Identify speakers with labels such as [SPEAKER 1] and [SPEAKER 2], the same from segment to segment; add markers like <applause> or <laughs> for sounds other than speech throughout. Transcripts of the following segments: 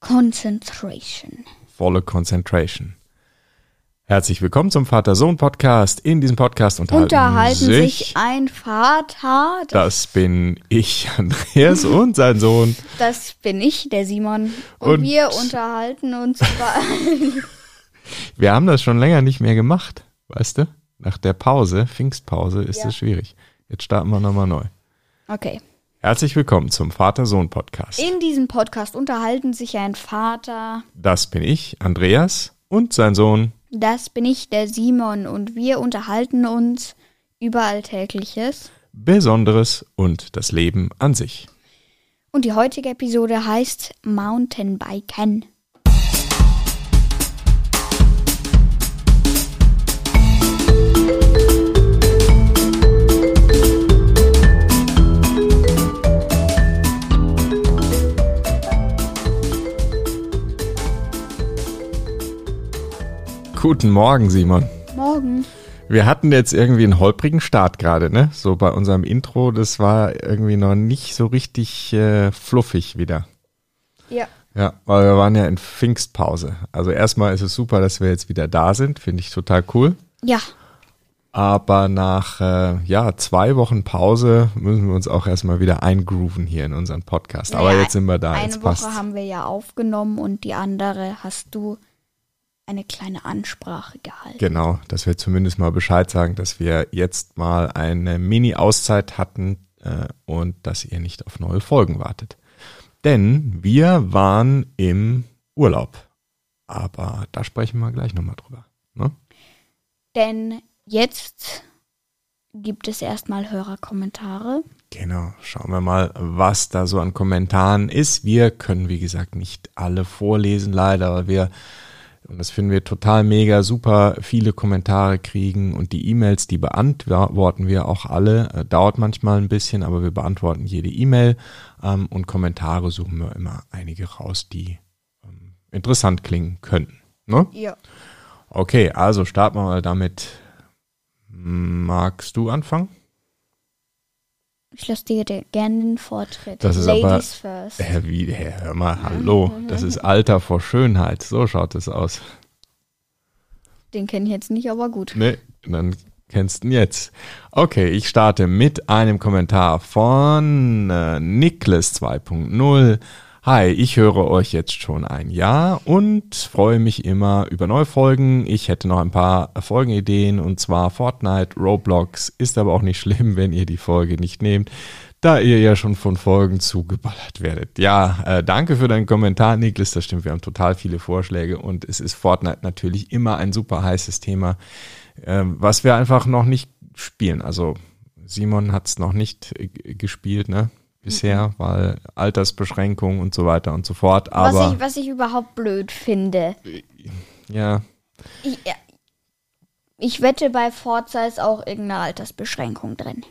[SPEAKER 1] Concentration.
[SPEAKER 2] Volle Concentration. Herzlich willkommen zum Vater-Sohn-Podcast. In diesem Podcast unterhalten,
[SPEAKER 1] Unterhalten
[SPEAKER 2] sich,
[SPEAKER 1] sich ein Vater,
[SPEAKER 2] das bin ich, <laughs> Andreas, und sein Sohn.
[SPEAKER 1] das bin ich, der Simon. Und,
[SPEAKER 2] Und-
[SPEAKER 1] wir unterhalten uns über. <laughs>
[SPEAKER 2] Wir haben das schon länger nicht mehr gemacht, weißt du? Nach der Pause, Pfingstpause, ist
[SPEAKER 1] Ja.
[SPEAKER 2] es schwierig. Jetzt starten wir nochmal neu.
[SPEAKER 1] Okay.
[SPEAKER 2] Herzlich willkommen zum Vater-Sohn-Podcast.
[SPEAKER 1] In diesem Podcast unterhalten sich ein Vater,
[SPEAKER 2] Das bin ich, Andreas, und sein Sohn.
[SPEAKER 1] das bin ich, der Simon. Und wir unterhalten uns über Alltägliches.
[SPEAKER 2] Besonderes und das Leben an sich.
[SPEAKER 1] Und die heutige Episode heißt Mountainbiken.
[SPEAKER 2] Guten Morgen, Simon.
[SPEAKER 1] Morgen.
[SPEAKER 2] Wir hatten jetzt irgendwie einen holprigen Start gerade, ne? So bei unserem Intro, das war irgendwie noch nicht so richtig äh, fluffig wieder.
[SPEAKER 1] Ja.
[SPEAKER 2] Ja, weil wir waren ja in Pfingstpause. Also erstmal ist es super, dass wir jetzt wieder da sind, finde ich total cool.
[SPEAKER 1] Ja.
[SPEAKER 2] Aber nach äh, ja, zwei Wochen Pause müssen wir uns auch erstmal wieder eingrooven hier in unseren Podcast. Aber
[SPEAKER 1] Naja,
[SPEAKER 2] jetzt sind wir da,
[SPEAKER 1] Eine Woche
[SPEAKER 2] passt.
[SPEAKER 1] haben wir ja aufgenommen und die andere hast du eine kleine Ansprache gehalten.
[SPEAKER 2] Genau, dass wir zumindest mal Bescheid sagen, dass wir jetzt mal eine Mini-Auszeit hatten äh, und dass ihr nicht auf neue Folgen wartet. Denn wir waren im Urlaub. Aber da sprechen wir gleich nochmal drüber. Ne?
[SPEAKER 1] Denn jetzt gibt es erstmal Hörerkommentare.
[SPEAKER 2] Genau, schauen wir mal, was da so an Kommentaren ist. Wir können, wie gesagt, nicht alle vorlesen, leider, weil wir, und das finden wir total mega super, viele Kommentare kriegen und die E-Mails, die beantworten wir auch alle. Äh, dauert manchmal ein bisschen, aber wir beantworten jede E-Mail ähm, und Kommentare suchen wir immer einige raus, die ähm, interessant klingen könnten. Ne?
[SPEAKER 1] Ja.
[SPEAKER 2] Okay, also starten wir mal damit. Magst du anfangen?
[SPEAKER 1] Ich lasse dir gerne den Vortritt.
[SPEAKER 2] Das ist
[SPEAKER 1] Ladies first.
[SPEAKER 2] Äh, wie, hör mal, hallo. Das ist Alter vor Schönheit. So schaut es aus.
[SPEAKER 1] Den kenne ich jetzt nicht, aber gut.
[SPEAKER 2] Ne, dann kennst du ihn jetzt. Okay, ich starte mit einem Kommentar von äh, Niklas 2.0. Hi, ich höre euch jetzt schon ein Jahr und freue mich immer über neue Folgen. Ich hätte noch ein paar Folgenideen und zwar Fortnite, Roblox. Ist aber auch nicht schlimm, <laughs> wenn ihr die Folge nicht nehmt, da ihr ja schon von Folgen zugeballert werdet. Ja, äh, danke für deinen Kommentar, Niklas. Das stimmt, wir haben total viele Vorschläge und es ist Fortnite natürlich immer ein super heißes Thema, ähm, was wir einfach noch nicht spielen. Also Simon hat es noch nicht äh, gespielt, ne? Bisher, weil Altersbeschränkung und so weiter und so fort.
[SPEAKER 1] Was
[SPEAKER 2] Aber
[SPEAKER 1] ich, was ich überhaupt blöd finde.
[SPEAKER 2] ja,
[SPEAKER 1] Ich, ich wette, bei Forza ist auch irgendeine Altersbeschränkung drin.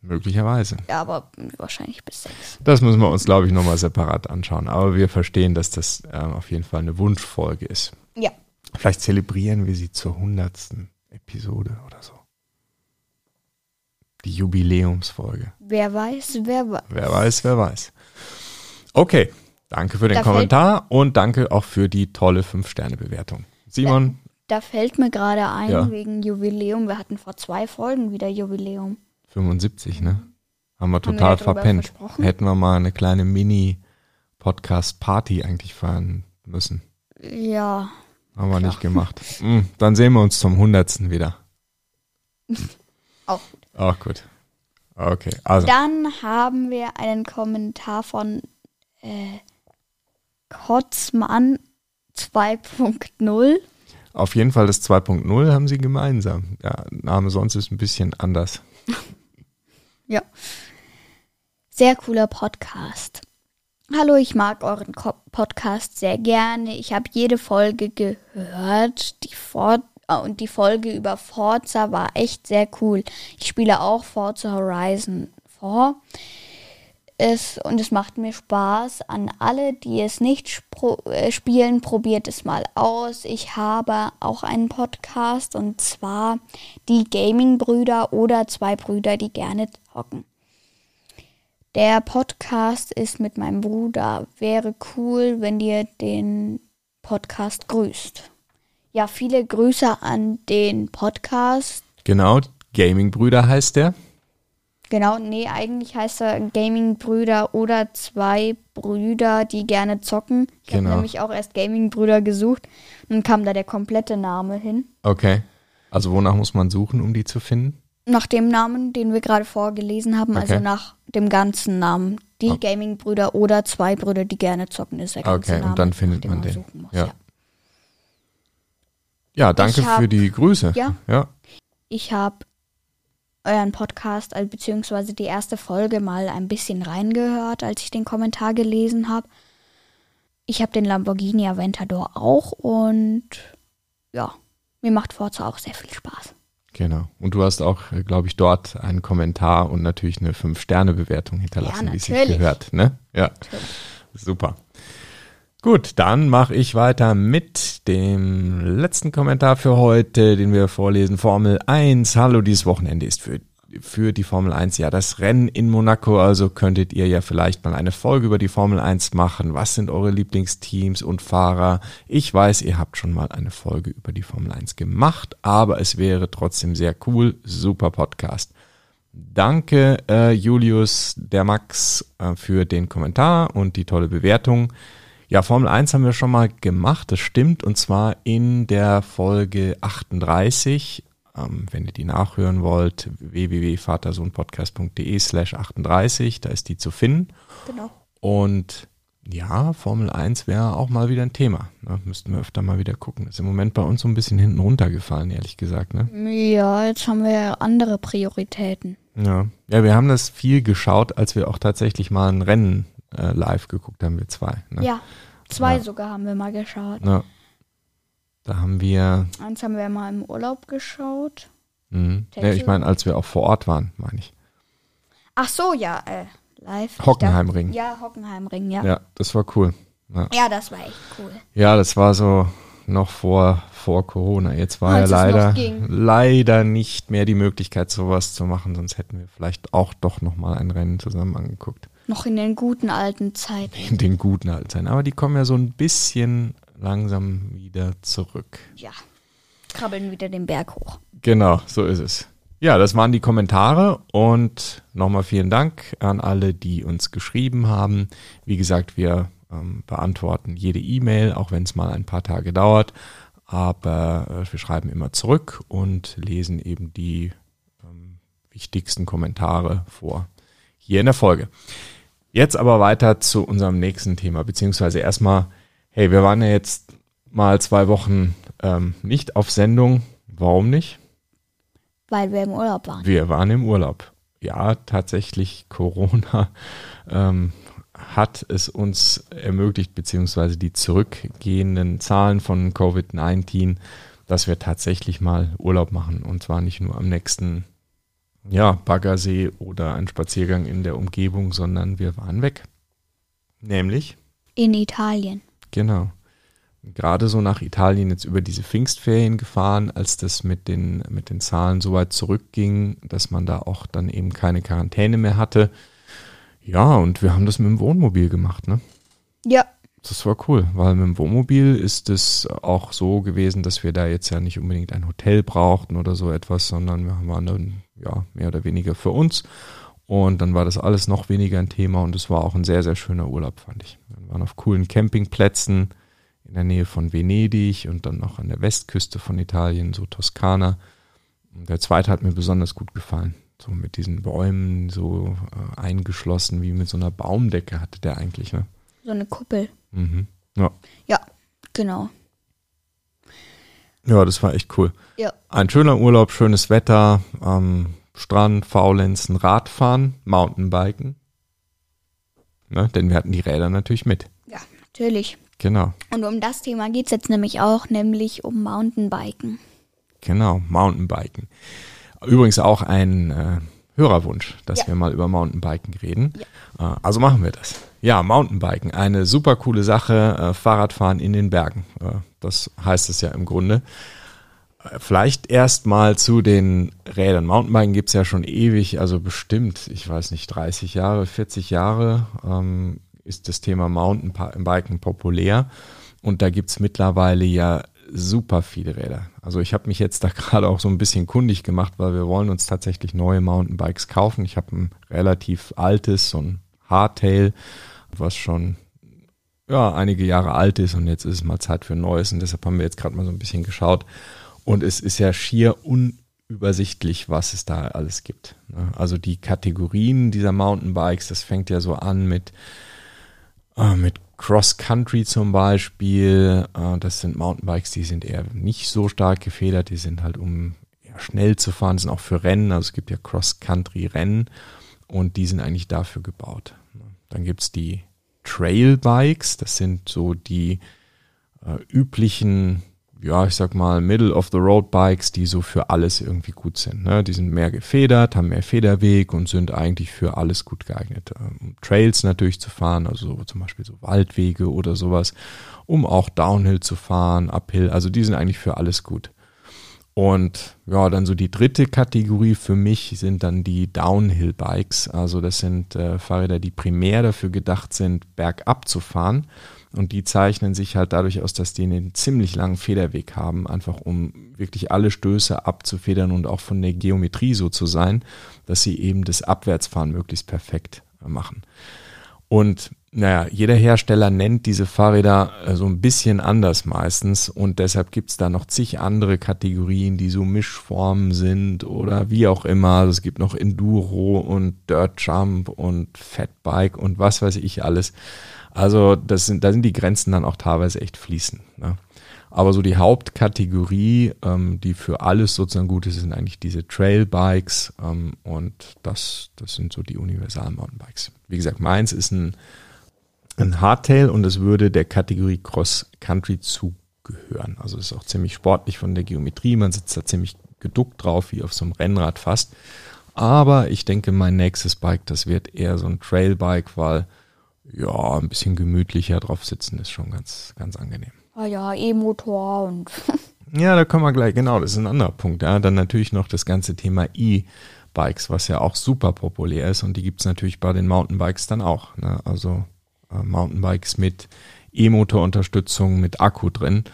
[SPEAKER 2] möglicherweise.
[SPEAKER 1] Ja, aber wahrscheinlich bis sechs.
[SPEAKER 2] Das müssen wir uns, glaube ich, nochmal separat anschauen. Aber wir verstehen, dass das ähm, auf jeden Fall eine Wunschfolge ist.
[SPEAKER 1] Ja.
[SPEAKER 2] Vielleicht zelebrieren wir sie zur hundertsten Episode oder so. Die Jubiläumsfolge.
[SPEAKER 1] Wer weiß, wer weiß.
[SPEAKER 2] Wer weiß, wer weiß. Okay, danke für den
[SPEAKER 1] Da
[SPEAKER 2] Kommentar und danke auch für die tolle 5-Sterne-Bewertung. Simon,
[SPEAKER 1] Da fällt mir gerade ein,
[SPEAKER 2] Ja.
[SPEAKER 1] wegen Jubiläum. Wir hatten vor zwei Folgen wieder Jubiläum.
[SPEAKER 2] 75, ne? Haben wir
[SPEAKER 1] wir
[SPEAKER 2] total
[SPEAKER 1] ja drüber
[SPEAKER 2] verpennt. Hätten wir mal eine kleine Mini-Podcast-Party eigentlich feiern müssen.
[SPEAKER 1] Ja.
[SPEAKER 2] Haben wir nicht gemacht. Hm, dann sehen wir uns zum hundertsten wieder. <laughs>
[SPEAKER 1] Auch.
[SPEAKER 2] Auch gut. Okay, also
[SPEAKER 1] Dann haben wir einen Kommentar von äh, Kotzmann 2.0.
[SPEAKER 2] auf jeden Fall das 2.0 haben sie gemeinsam. Der Name sonst ist ein bisschen anders. <laughs>
[SPEAKER 1] Ja. Sehr cooler Podcast. Hallo, ich mag euren Podcast sehr gerne. Ich habe jede Folge gehört. Die For äh, und die Folge über Forza war echt sehr cool. Ich spiele auch Forza Horizon 4. Es, und es macht mir Spaß. An alle, die es nicht äh, spielen, probiert es mal aus. Ich habe auch einen Podcast und zwar die Gaming-Brüder oder zwei Brüder, die gerne zocken. Der Podcast ist mit meinem Bruder. Wäre cool, wenn ihr den Podcast grüßt. Ja, viele Grüße an den Podcast.
[SPEAKER 2] Genau, Gaming-Brüder heißt der.
[SPEAKER 1] Genau, nee, eigentlich heißt er Gaming-Brüder oder zwei Brüder, die gerne zocken. Ich
[SPEAKER 2] Genau.
[SPEAKER 1] habe nämlich auch erst Gaming-Brüder gesucht. Dann kam da der komplette Name hin.
[SPEAKER 2] Okay. Also wonach muss man suchen, um die zu finden?
[SPEAKER 1] Nach dem Namen, den wir gerade vorgelesen haben, also
[SPEAKER 2] Okay.
[SPEAKER 1] nach dem ganzen Namen. Die
[SPEAKER 2] Oh.
[SPEAKER 1] Gaming-Brüder oder zwei Brüder, die gerne zocken, ist der ganze
[SPEAKER 2] Okay, und
[SPEAKER 1] Name,
[SPEAKER 2] dann findet man den. Ja.
[SPEAKER 1] ja.
[SPEAKER 2] Ja, danke
[SPEAKER 1] hab-
[SPEAKER 2] für die Grüße.
[SPEAKER 1] Ja.
[SPEAKER 2] Ja.
[SPEAKER 1] Ich habe euren Podcast, also beziehungsweise die erste Folge mal ein bisschen reingehört, als ich den Kommentar gelesen habe. Ich habe den Lamborghini Aventador auch und ja, mir macht Forza auch sehr viel Spaß.
[SPEAKER 2] Genau. Und du hast auch, glaube ich, dort einen Kommentar und natürlich eine 5-Sterne-Bewertung hinterlassen,
[SPEAKER 1] Ja,
[SPEAKER 2] wie es sich
[SPEAKER 1] natürlich.
[SPEAKER 2] gehört. Ne? Ja, super. Gut, dann mache ich weiter mit dem letzten Kommentar für heute, den wir vorlesen. Formel 1. Hallo, dieses Wochenende ist für, für die Formel 1 ja das Rennen in Monaco. Also könntet ihr ja vielleicht mal eine Folge über die Formel 1 machen. Was sind eure Lieblingsteams und Fahrer? Ich weiß, ihr habt schon mal eine Folge über die Formel 1 gemacht, aber es wäre trotzdem sehr cool. Super Podcast. Danke, äh, Julius, der Max, äh, für den Kommentar und die tolle Bewertung. Ja, Formel 1 haben wir schon mal gemacht, das stimmt, und zwar in der Folge 38. Ähm, wenn ihr die nachhören wollt, www.vatersohnpodcast.de slash 38, da ist die zu finden.
[SPEAKER 1] Genau.
[SPEAKER 2] Und ja, Formel 1 wäre auch mal wieder ein Thema. Ne? Müssten wir öfter mal wieder gucken. Ist im Moment bei uns so ein bisschen hinten runtergefallen, ehrlich gesagt. Ne?
[SPEAKER 1] Ja, jetzt haben wir ja andere Prioritäten.
[SPEAKER 2] Ja. ja, wir haben das viel geschaut, als wir auch tatsächlich mal ein Rennen äh, live geguckt haben, wir zwei. Ne?
[SPEAKER 1] Ja, zwei
[SPEAKER 2] Ja.
[SPEAKER 1] sogar haben wir mal geschaut.
[SPEAKER 2] Ja. Da haben wir,
[SPEAKER 1] Eins haben wir mal im Urlaub geschaut.
[SPEAKER 2] mh, ja, ich meine, als wir auch vor Ort waren, meine ich.
[SPEAKER 1] Ach so, ja, äh, live.
[SPEAKER 2] Hockenheimring.
[SPEAKER 1] Ja, Hockenheimring, ja.
[SPEAKER 2] Ja, das war cool. Ja,
[SPEAKER 1] Ja, das war echt cool.
[SPEAKER 2] ja das war so noch vor, vor Corona. Jetzt war
[SPEAKER 1] Als
[SPEAKER 2] ja leider, leider nicht mehr die Möglichkeit, sowas zu machen, sonst hätten wir vielleicht auch doch nochmal ein Rennen zusammen angeguckt.
[SPEAKER 1] Noch in den guten alten Zeiten.
[SPEAKER 2] In den guten alten Zeiten. Aber die kommen ja so ein bisschen langsam wieder zurück.
[SPEAKER 1] Ja. Krabbeln wieder den Berg hoch.
[SPEAKER 2] Genau, so ist es. Ja, das waren die Kommentare und nochmal vielen Dank an alle, die uns geschrieben haben. Wie gesagt, wir ähm, beantworten jede E-Mail, auch wenn es mal ein paar Tage dauert. Aber äh, wir schreiben immer zurück und lesen eben die ähm, wichtigsten Kommentare vor hier in der Folge. Jetzt aber weiter zu unserem nächsten Thema, beziehungsweise erstmal, hey, wir waren ja jetzt mal zwei Wochen ähm, nicht auf Sendung. Warum nicht?
[SPEAKER 1] Weil wir im Urlaub waren.
[SPEAKER 2] Wir waren im Urlaub. Ja, tatsächlich Corona ähm, hat es uns ermöglicht, beziehungsweise die zurückgehenden Zahlen von Covid-19, dass wir tatsächlich mal Urlaub machen. Und zwar nicht nur am nächsten ja, Baggersee oder ein Spaziergang in der Umgebung, sondern wir waren weg. Nämlich
[SPEAKER 1] In Italien.
[SPEAKER 2] Genau. Gerade so nach Italien jetzt über diese Pfingstferien gefahren, als das mit den, mit den Zahlen so weit zurückging, dass man da auch dann eben keine Quarantäne mehr hatte. Ja, und wir haben das mit dem Wohnmobil gemacht, ne?
[SPEAKER 1] Ja.
[SPEAKER 2] Das war cool, weil mit dem Wohnmobil ist es auch so gewesen, dass wir da jetzt ja nicht unbedingt ein Hotel brauchten oder so etwas, sondern wir waren dann ja mehr oder weniger für uns. Und dann war das alles noch weniger ein Thema und es war auch ein sehr, sehr schöner Urlaub, fand ich. Wir waren auf coolen Campingplätzen in der Nähe von Venedig und dann noch an der Westküste von Italien, so Toskana. Und der zweite hat mir besonders gut gefallen. So mit diesen Bäumen so äh, eingeschlossen, wie mit so einer Baumdecke hatte der eigentlich, ne?
[SPEAKER 1] So eine Kuppel.
[SPEAKER 2] Mhm. Ja.
[SPEAKER 1] Ja, genau.
[SPEAKER 2] ja, das war echt cool.
[SPEAKER 1] Ja.
[SPEAKER 2] Ein schöner Urlaub, schönes Wetter, am Strand, Faulenzen, Radfahren, Mountainbiken. Ne, denn wir hatten die Räder natürlich mit.
[SPEAKER 1] Ja, natürlich.
[SPEAKER 2] Genau,
[SPEAKER 1] Und um das Thema geht es jetzt nämlich auch, nämlich um Mountainbiken.
[SPEAKER 2] genau, Mountainbiken. Übrigens auch ein äh, Hörerwunsch, dass
[SPEAKER 1] Ja.
[SPEAKER 2] wir mal über Mountainbiken reden. Äh, also machen wir das. Ja, Mountainbiken, eine super coole Sache. Äh, Fahrradfahren in den Bergen. Äh, das heißt es ja im Grunde. Vielleicht erstmal zu den Rädern. Mountainbiken gibt's ja schon ewig, also bestimmt, ich weiß nicht, 30 Jahre, 40 Jahre ähm, ist das Thema Mountainbiken populär. Und da gibt's mittlerweile ja super viele Räder. Also ich habe mich jetzt da <laughs> gerade auch so ein bisschen kundig gemacht, weil wir wollen uns tatsächlich neue Mountainbikes kaufen. Ich habe ein relativ altes, so ein Hardtail, was schon ja, einige Jahre alt ist und jetzt ist es mal Zeit für ein neues und deshalb haben wir jetzt gerade mal so ein bisschen geschaut und es ist ja schier unübersichtlich, was es da alles gibt. Ne? Also die Kategorien dieser Mountainbikes, das fängt ja so an mit, äh, mit Cross Country zum Beispiel. Äh, das sind Mountainbikes, die sind eher nicht so stark gefedert, die sind halt um schnell zu fahren, sind auch für Rennen. Also es gibt ja Cross Country Rennen und die sind eigentlich dafür gebaut. Dann gibt's die Trail Bikes, das sind so die äh, üblichen ja, ich sag mal, Middle-of-the-Road-Bikes, die so für alles irgendwie gut sind. Ne? Die sind mehr gefedert, haben mehr Federweg und sind eigentlich für alles gut geeignet. Um ähm, Trails natürlich zu fahren, also so, zum Beispiel so Waldwege oder sowas, um auch Downhill zu fahren, Uphill, also die sind eigentlich für alles gut. Und ja, dann so die dritte Kategorie für mich sind dann die Downhill-Bikes. Also das sind äh, Fahrräder, die primär dafür gedacht sind, bergab zu fahren und die zeichnen sich halt dadurch aus, dass die einen ziemlich langen Federweg haben, einfach um wirklich alle Stöße abzufedern und auch von der Geometrie so zu sein, dass sie eben das Abwärtsfahren möglichst perfekt machen. Und naja, jeder Hersteller nennt diese Fahrräder äh, so ein bisschen anders meistens und deshalb gibt's da noch zig andere Kategorien, die so Mischformen sind oder wie auch immer. Also es gibt noch Enduro und Dirt Jump und Fatbike und was weiß ich alles. Also das sind, da sind die Grenzen dann auch teilweise echt fließend. Ne? Aber so die Hauptkategorie, ähm, die für alles sozusagen gut ist, sind eigentlich diese Trailbikes ähm, und das, das sind so die Universal-Mountainbikes. Wie gesagt, meins ist ein, ein Hardtail und es würde der Kategorie Cross Country zugehören. Also es ist auch ziemlich sportlich von der Geometrie, man sitzt da ziemlich geduckt drauf, wie auf so einem Rennrad fast. Aber ich denke, mein nächstes Bike, das wird eher so ein Trailbike, weil ja, ein bisschen gemütlicher drauf sitzen ist schon ganz, ganz angenehm.
[SPEAKER 1] Ah ja, E-Motor und. <laughs>
[SPEAKER 2] ja, da kommen wir gleich, genau, das ist ein anderer Punkt. Ja. Dann natürlich noch das ganze Thema E-Bikes, was ja auch super populär ist und die gibt es natürlich bei den Mountainbikes dann auch. Ne? Also äh, Mountainbikes mit E-Motor-Unterstützung mit Akku drin.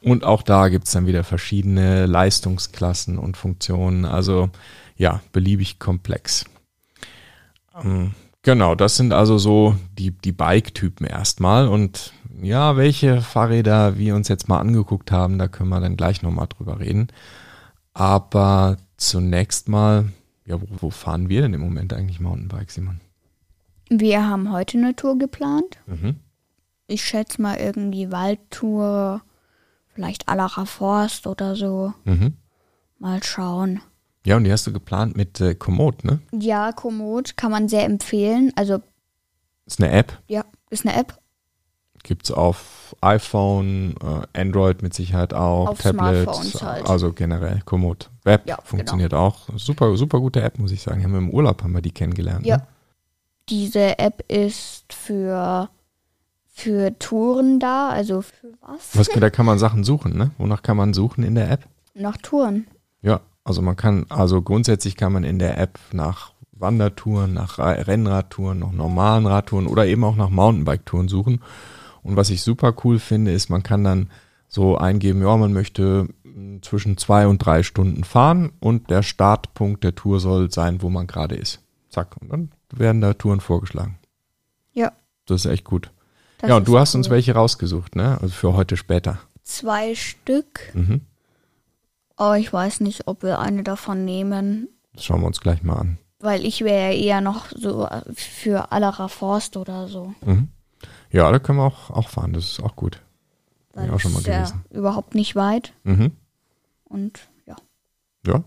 [SPEAKER 2] Und auch da gibt es dann wieder verschiedene Leistungsklassen und Funktionen. Also ja, beliebig komplex. Ähm, Genau, das sind also so die, die Bike-Typen erstmal. Und ja, welche Fahrräder wir uns jetzt mal angeguckt haben, da können wir dann gleich nochmal drüber reden. Aber zunächst mal, ja, wo, wo, fahren wir denn im Moment eigentlich Mountainbike, Simon?
[SPEAKER 1] Wir haben heute eine Tour geplant. Mhm. Ich schätze mal irgendwie Waldtour, vielleicht Allacher Forst oder so. Mhm. Mal schauen.
[SPEAKER 2] Ja, und die hast du geplant mit äh, Komoot, ne?
[SPEAKER 1] Ja, Komoot kann man sehr empfehlen. Also
[SPEAKER 2] ist eine App.
[SPEAKER 1] Ja, ist eine App.
[SPEAKER 2] Gibt es auf iPhone, äh, Android mit Sicherheit auch, auf Tablets, halt. also generell Komoot. Web ja, funktioniert genau. auch. Super, super gute App, muss ich sagen. Haben wir im Urlaub haben wir die kennengelernt.
[SPEAKER 1] Ja.
[SPEAKER 2] Ne?
[SPEAKER 1] Diese App ist für für Touren da, also für was?
[SPEAKER 2] was? Da <laughs> kann man Sachen suchen, ne? Wonach kann man suchen in der App?
[SPEAKER 1] Nach Touren.
[SPEAKER 2] Ja, also man kann, also grundsätzlich kann man in der App nach Wandertouren, nach Rennradtouren, nach normalen Radtouren oder eben auch nach Mountainbike-Touren suchen. Und was ich super cool finde, ist, man kann dann so eingeben, ja, man möchte zwischen zwei und drei Stunden fahren und der Startpunkt der Tour soll sein, wo man gerade ist. Zack. Und dann werden da Touren vorgeschlagen.
[SPEAKER 1] Ja.
[SPEAKER 2] Das ist echt gut. Das ja, und du hast cool. uns welche rausgesucht, ne? Also für heute später.
[SPEAKER 1] Zwei Stück. Mhm. Aber oh, ich weiß nicht, ob wir eine davon nehmen.
[SPEAKER 2] Das schauen wir uns gleich mal an.
[SPEAKER 1] Weil ich wäre ja eher noch so für Allerer Forst oder so.
[SPEAKER 2] Mhm. Ja, da können wir auch, auch fahren, das ist auch gut.
[SPEAKER 1] Weil ich auch schon mal gewesen. Ja überhaupt nicht weit.
[SPEAKER 2] Mhm.
[SPEAKER 1] Und ja.
[SPEAKER 2] Ja.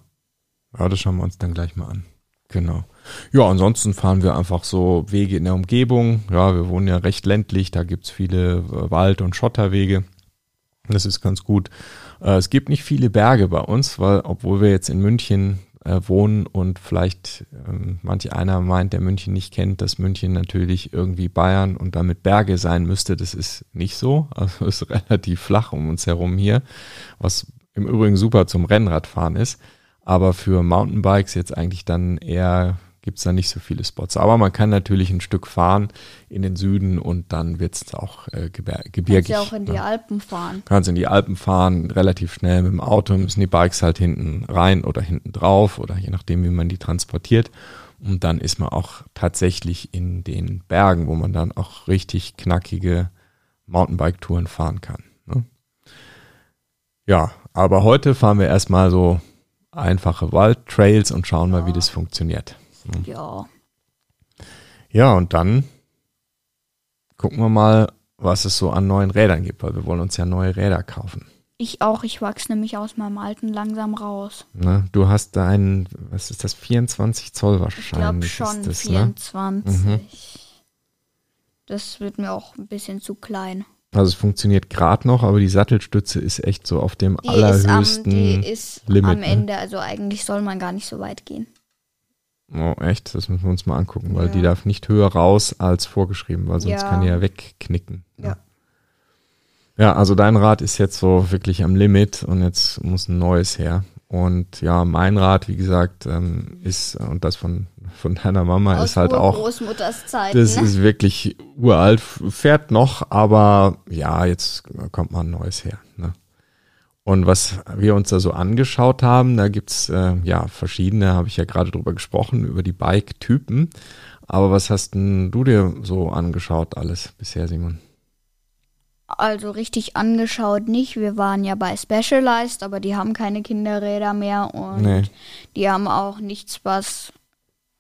[SPEAKER 2] Ja, das schauen wir uns dann gleich mal an. Genau. Ja, ansonsten fahren wir einfach so Wege in der Umgebung. Ja, wir wohnen ja recht ländlich, da gibt es viele äh, Wald- und Schotterwege. Das ist ganz gut. Äh, es gibt nicht viele Berge bei uns, weil obwohl wir jetzt in München äh, wohnen und vielleicht ähm, manch einer meint, der München nicht kennt, dass München natürlich irgendwie Bayern und damit Berge sein müsste. Das ist nicht so. <laughs> Also es ist relativ flach um uns herum hier, was im Übrigen super zum Rennradfahren ist. Aber für Mountainbikes jetzt eigentlich dann eher gibt es da nicht so viele Spots. Aber man kann natürlich ein Stück fahren in den Süden und dann wird es auch äh, gebirgig.
[SPEAKER 1] Kannst ja auch in die
[SPEAKER 2] ne?
[SPEAKER 1] Alpen fahren.
[SPEAKER 2] Kannst in die Alpen fahren, relativ schnell mit dem Auto, müssen die Bikes halt hinten rein oder hinten drauf oder je nachdem, wie man die transportiert. Und dann ist man auch tatsächlich in den Bergen, wo man dann auch richtig knackige Mountainbike-Touren fahren kann. Ne? Ja, aber heute fahren wir erstmal so einfache Waldtrails und schauen mal, wie das funktioniert.
[SPEAKER 1] Ja.
[SPEAKER 2] Ja, und dann gucken wir mal, was es so an neuen Rädern gibt, weil wir wollen uns ja neue Räder kaufen.
[SPEAKER 1] Ich auch, ich wachse nämlich aus meinem alten langsam raus.
[SPEAKER 2] Ne? Du hast da einen, was ist das, 24 Zoll wahrscheinlich?
[SPEAKER 1] Ich glaube schon,
[SPEAKER 2] ist das,
[SPEAKER 1] 24.
[SPEAKER 2] Ne?
[SPEAKER 1] Das wird mir auch ein bisschen zu klein.
[SPEAKER 2] Also es funktioniert gerade noch, aber die Sattelstütze ist echt so auf dem
[SPEAKER 1] Die ist, am,
[SPEAKER 2] allerhöchsten.
[SPEAKER 1] die ist
[SPEAKER 2] Limit,
[SPEAKER 1] am
[SPEAKER 2] ne?
[SPEAKER 1] Ende, also eigentlich soll man gar nicht so weit gehen.
[SPEAKER 2] Oh, echt? Das müssen wir uns mal angucken, weil
[SPEAKER 1] Ja.
[SPEAKER 2] die darf nicht höher raus als vorgeschrieben, weil sonst
[SPEAKER 1] Ja.
[SPEAKER 2] kann die ja wegknicken. ne?
[SPEAKER 1] Ja.
[SPEAKER 2] Ja, also dein Rad ist jetzt so wirklich am Limit und jetzt muss ein neues her. Und ja, mein Rad, wie gesagt, ähm, ist, und das von, von deiner Mama
[SPEAKER 1] Aus
[SPEAKER 2] ist halt auch,
[SPEAKER 1] Großmutters
[SPEAKER 2] das
[SPEAKER 1] ne?
[SPEAKER 2] ist wirklich uralt, fährt noch, aber ja, jetzt kommt mal ein neues her. Ne? Und was wir uns da so angeschaut haben, da gibt's äh, ja verschiedene, habe ich ja gerade drüber gesprochen, über die Bike-Typen. Aber was hast denn du dir so angeschaut alles bisher, Simon?
[SPEAKER 1] Also richtig angeschaut nicht. Wir waren ja bei Specialized, aber die haben keine Kinderräder mehr und
[SPEAKER 2] Nee.
[SPEAKER 1] die haben auch nichts, was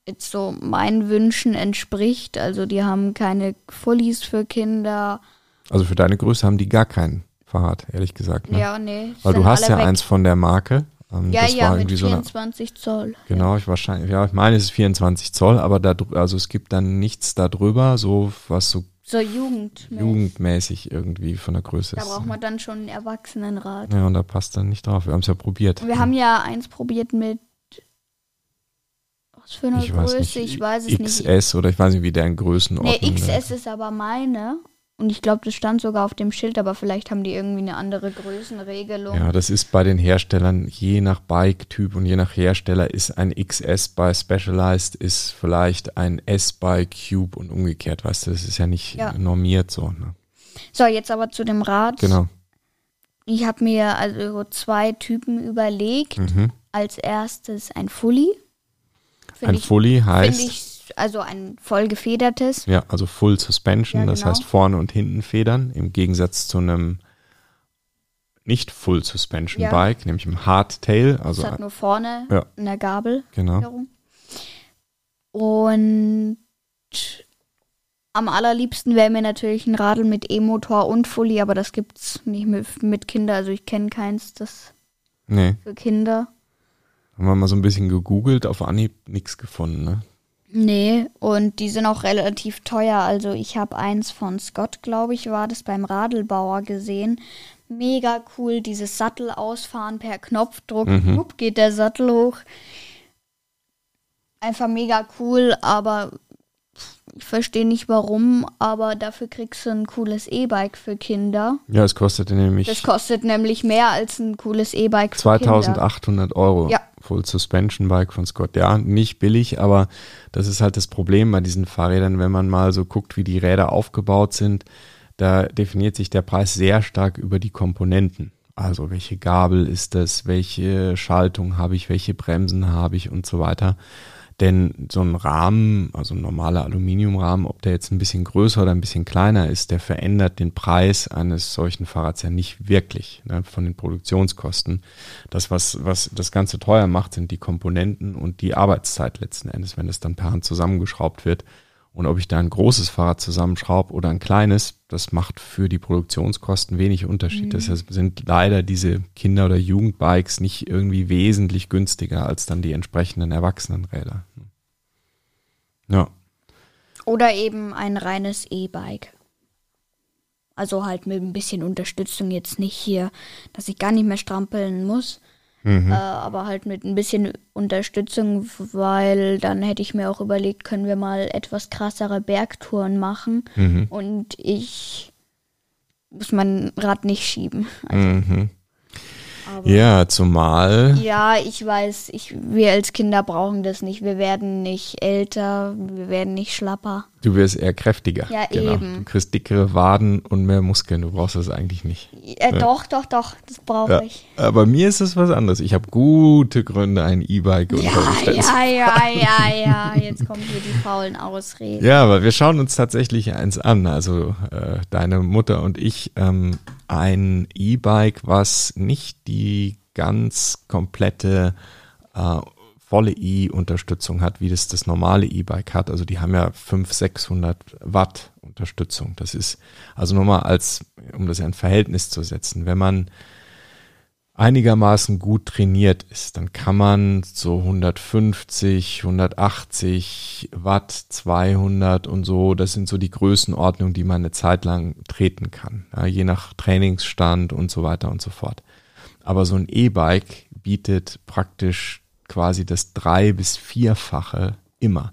[SPEAKER 1] jetzt so meinen Wünschen entspricht. Also die haben keine Fullies für Kinder.
[SPEAKER 2] Also für deine Größe haben die gar kein Fahrrad, ehrlich gesagt. Ne?
[SPEAKER 1] Ja, nee.
[SPEAKER 2] Weil du hast ja
[SPEAKER 1] weg.
[SPEAKER 2] eins von der Marke. Ähm,
[SPEAKER 1] Ja,
[SPEAKER 2] das
[SPEAKER 1] ja,
[SPEAKER 2] war
[SPEAKER 1] mit
[SPEAKER 2] irgendwie so eine,
[SPEAKER 1] 24 Zoll.
[SPEAKER 2] Genau, ich wahrscheinlich, ja, ich meine, es ist 24 Zoll, aber da, also es gibt dann nichts da drüber, so was so
[SPEAKER 1] So Jugend.
[SPEAKER 2] jugendmäßig irgendwie von der Größe
[SPEAKER 1] Da
[SPEAKER 2] ist.
[SPEAKER 1] braucht man dann schon ein Erwachsenenrad.
[SPEAKER 2] Ja, und da passt dann nicht drauf. Wir haben es ja probiert.
[SPEAKER 1] Wir haben ja eins probiert mit was für eine
[SPEAKER 2] ich weiß
[SPEAKER 1] Größe,
[SPEAKER 2] nicht,
[SPEAKER 1] ich weiß es nicht.
[SPEAKER 2] XS oder ich weiß nicht, wie der in
[SPEAKER 1] Nee,
[SPEAKER 2] Größenordnung
[SPEAKER 1] XS ist aber meine. Und ich glaube, das stand sogar auf dem Schild, aber vielleicht haben die irgendwie eine andere Größenregelung.
[SPEAKER 2] Ja, das ist bei den Herstellern, je nach Bike-Typ und je nach Hersteller ist ein XS bei Specialized, ist vielleicht ein S bei Cube und umgekehrt, weißt du, das ist ja nicht
[SPEAKER 1] Ja.
[SPEAKER 2] normiert so. Ne?
[SPEAKER 1] So, jetzt aber zu dem Rad.
[SPEAKER 2] Genau.
[SPEAKER 1] Ich habe mir also zwei Typen überlegt.
[SPEAKER 2] Mhm.
[SPEAKER 1] Als erstes ein Fully. Find
[SPEAKER 2] Ein
[SPEAKER 1] ich,
[SPEAKER 2] Fully heißt,
[SPEAKER 1] ich, also ein voll gefedertes.
[SPEAKER 2] ja, also Full Suspension,
[SPEAKER 1] Ja,
[SPEAKER 2] das
[SPEAKER 1] genau.
[SPEAKER 2] heißt vorne und hinten Federn, im Gegensatz zu einem nicht Full Suspension
[SPEAKER 1] Ja.
[SPEAKER 2] Bike, nämlich im Hardtail, also
[SPEAKER 1] es hat nur vorne
[SPEAKER 2] Ja.
[SPEAKER 1] eine Gabel
[SPEAKER 2] genau.
[SPEAKER 1] Und am allerliebsten wäre mir natürlich ein Radl mit E-Motor und Fully, aber das gibt's nicht mit, mit Kinder. Also ich kenne keins, das
[SPEAKER 2] Nee,
[SPEAKER 1] für Kinder.
[SPEAKER 2] haben wir mal so ein bisschen gegoogelt, auf Anhieb nichts gefunden, ne?
[SPEAKER 1] Nee, und die sind auch relativ teuer. Also ich habe eins von Scott, glaube ich, war das beim Radelbauer gesehen. Mega cool, dieses Sattel ausfahren per Knopfdruck.
[SPEAKER 2] Mhm.
[SPEAKER 1] Hup, geht der Sattel hoch. Einfach mega cool, aber ich verstehe nicht warum, aber dafür kriegst du ein cooles E-Bike für Kinder.
[SPEAKER 2] Ja, es kostete nämlich
[SPEAKER 1] Das kostet nämlich mehr als ein cooles E-Bike für Kinder.
[SPEAKER 2] 2800 Euro.
[SPEAKER 1] Ja.
[SPEAKER 2] Full Suspension Bike von Scott. Ja, nicht billig, aber das ist halt das Problem bei diesen Fahrrädern, wenn man mal so guckt, wie die Räder aufgebaut sind. Da definiert sich der Preis sehr stark über die Komponenten. Also welche Gabel ist das, welche Schaltung habe ich, welche Bremsen habe ich und so weiter. Denn so ein Rahmen, also ein normaler Aluminiumrahmen, ob der jetzt ein bisschen größer oder ein bisschen kleiner ist, der verändert den Preis eines solchen Fahrrads ja nicht wirklich ne, von den Produktionskosten. Das, was, was das Ganze teuer macht, sind die Komponenten und die Arbeitszeit letzten Endes, wenn es dann per Hand zusammengeschraubt wird. Und ob ich da ein großes Fahrrad zusammenschraube oder ein kleines, das macht für die Produktionskosten wenig Unterschied. Deshalb sind leider diese Kinder- oder Jugendbikes nicht irgendwie wesentlich günstiger als dann die entsprechenden Erwachsenenräder. Ja,
[SPEAKER 1] Oder eben ein reines E-Bike. Also halt mit ein bisschen Unterstützung jetzt nicht hier, dass ich gar nicht mehr strampeln muss. Äh, aber halt mit ein bisschen Unterstützung, weil dann hätte ich mir auch überlegt, können wir mal etwas krassere Bergtouren machen. Und ich muss mein Rad nicht schieben. Also,
[SPEAKER 2] mhm. Ja, zumal.
[SPEAKER 1] Ja, ich weiß, ich, wir als Kinder brauchen das nicht. Wir werden nicht älter, wir werden nicht schlapper.
[SPEAKER 2] Du wirst eher kräftiger.
[SPEAKER 1] Ja,
[SPEAKER 2] genau.
[SPEAKER 1] eben.
[SPEAKER 2] Du kriegst dickere Waden und mehr Muskeln. Du brauchst das eigentlich nicht.
[SPEAKER 1] Äh, Doch, doch, doch, das brauche
[SPEAKER 2] Ja.
[SPEAKER 1] ich.
[SPEAKER 2] Aber mir ist es was anderes. Ich habe gute Gründe, ein E-Bike unter
[SPEAKER 1] Ja,
[SPEAKER 2] zu
[SPEAKER 1] ja, ja, ja, ja. Jetzt kommen hier die faulen Ausreden.
[SPEAKER 2] Ja, aber wir schauen uns tatsächlich eins an. Also äh, deine Mutter und ich ähm, ein E-Bike, was nicht die ganz komplette äh, volle E-Unterstützung hat, wie das das normale E-Bike hat. Also die haben ja 500, 600 Watt Unterstützung. Das ist also nochmal als, um das in Verhältnis zu setzen, wenn man einigermaßen gut trainiert ist, dann kann man so 150, 180 Watt, 200 und so, das sind so die Größenordnungen, die man eine Zeit lang treten kann, ja, je nach Trainingsstand und so weiter und so fort. Aber so ein E-Bike bietet praktisch quasi das drei- bis vierfache immer.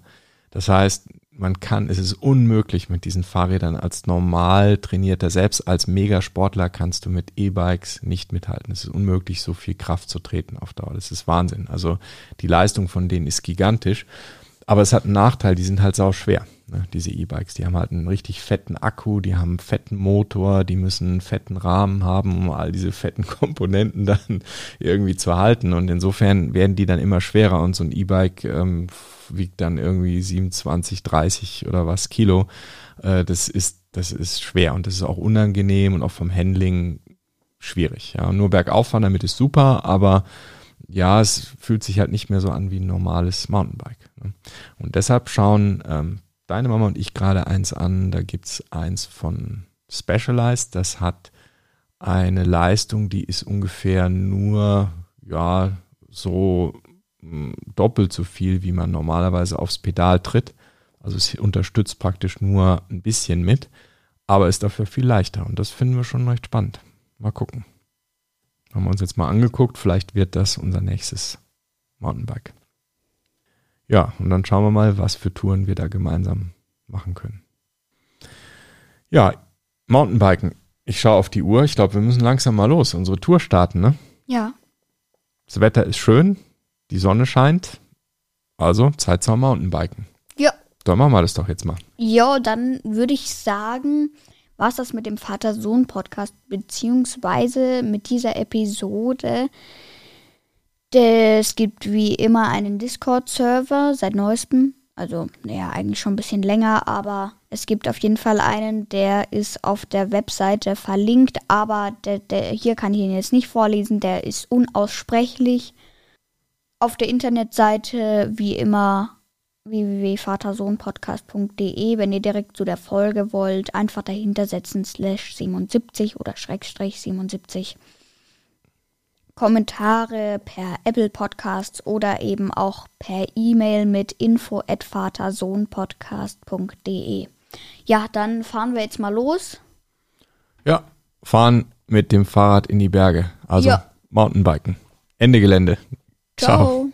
[SPEAKER 2] Das heißt, man kann, es ist unmöglich mit diesen Fahrrädern als normal trainierter, selbst als Megasportler kannst du mit E-Bikes nicht mithalten. Es ist unmöglich, so viel Kraft zu treten auf Dauer. Das ist Wahnsinn. Also die Leistung von denen ist gigantisch. Aber es hat einen Nachteil, die sind halt sau schwer, ne, diese E-Bikes. Die haben halt einen richtig fetten Akku, die haben einen fetten Motor, die müssen einen fetten Rahmen haben, um all diese fetten <laughs> Komponenten dann irgendwie zu halten. Und insofern werden die dann immer schwerer und so ein E-Bike ähm, wiegt dann irgendwie 27, 30 oder was Kilo. Äh, das ist, das ist schwer und das ist auch unangenehm und auch vom Handling schwierig. Ja, nur bergauf fahren damit ist super, aber ja, es fühlt sich halt nicht mehr so an wie ein normales Mountainbike. Ne? Und deshalb schauen ähm, deine Mama und ich gerade eins an. Da gibt's eins von Specialized. Das hat eine Leistung, die ist ungefähr nur, ja, so mh, doppelt so viel, wie man normalerweise aufs Pedal tritt. Also es unterstützt praktisch nur ein bisschen mit, aber ist dafür viel leichter. Und das finden wir schon recht spannend. Mal gucken. Haben wir uns jetzt mal angeguckt. Vielleicht wird das unser nächstes Mountainbike. Ja, und dann schauen wir mal, was für Touren wir da gemeinsam machen können. Ja, Mountainbiken. Ich schaue auf die Uhr. Ich glaube, wir müssen langsam mal los. Unsere Tour starten, ne?
[SPEAKER 1] Ja.
[SPEAKER 2] Das Wetter ist schön. Die Sonne scheint. Also Zeit zum Mountainbiken.
[SPEAKER 1] Ja.
[SPEAKER 2] Dann machen wir das doch jetzt mal.
[SPEAKER 1] Ja, dann würde ich sagen, war es das mit dem Vater-Sohn-Podcast, beziehungsweise mit dieser Episode. Es gibt wie immer einen Discord-Server seit neuestem. Also, naja, eigentlich schon ein bisschen länger, aber es gibt auf jeden Fall einen, der ist auf der Webseite verlinkt, aber der, der, hier kann ich ihn jetzt nicht vorlesen, der ist unaussprechlich. Auf der Internetseite wie immer www.vatersohnpodcast.de. Wenn ihr direkt zu der Folge wollt, einfach dahinter setzen slash 77 oder Schrägstrich 77. Kommentare per Apple Podcasts oder eben auch per E-Mail mit info at vatersohnpodcast.de. Ja, dann fahren wir jetzt mal los.
[SPEAKER 2] Ja, fahren mit dem Fahrrad in die Berge. Also
[SPEAKER 1] Ja.
[SPEAKER 2] Mountainbiken. Ende Gelände. Ciao.
[SPEAKER 1] Ciao.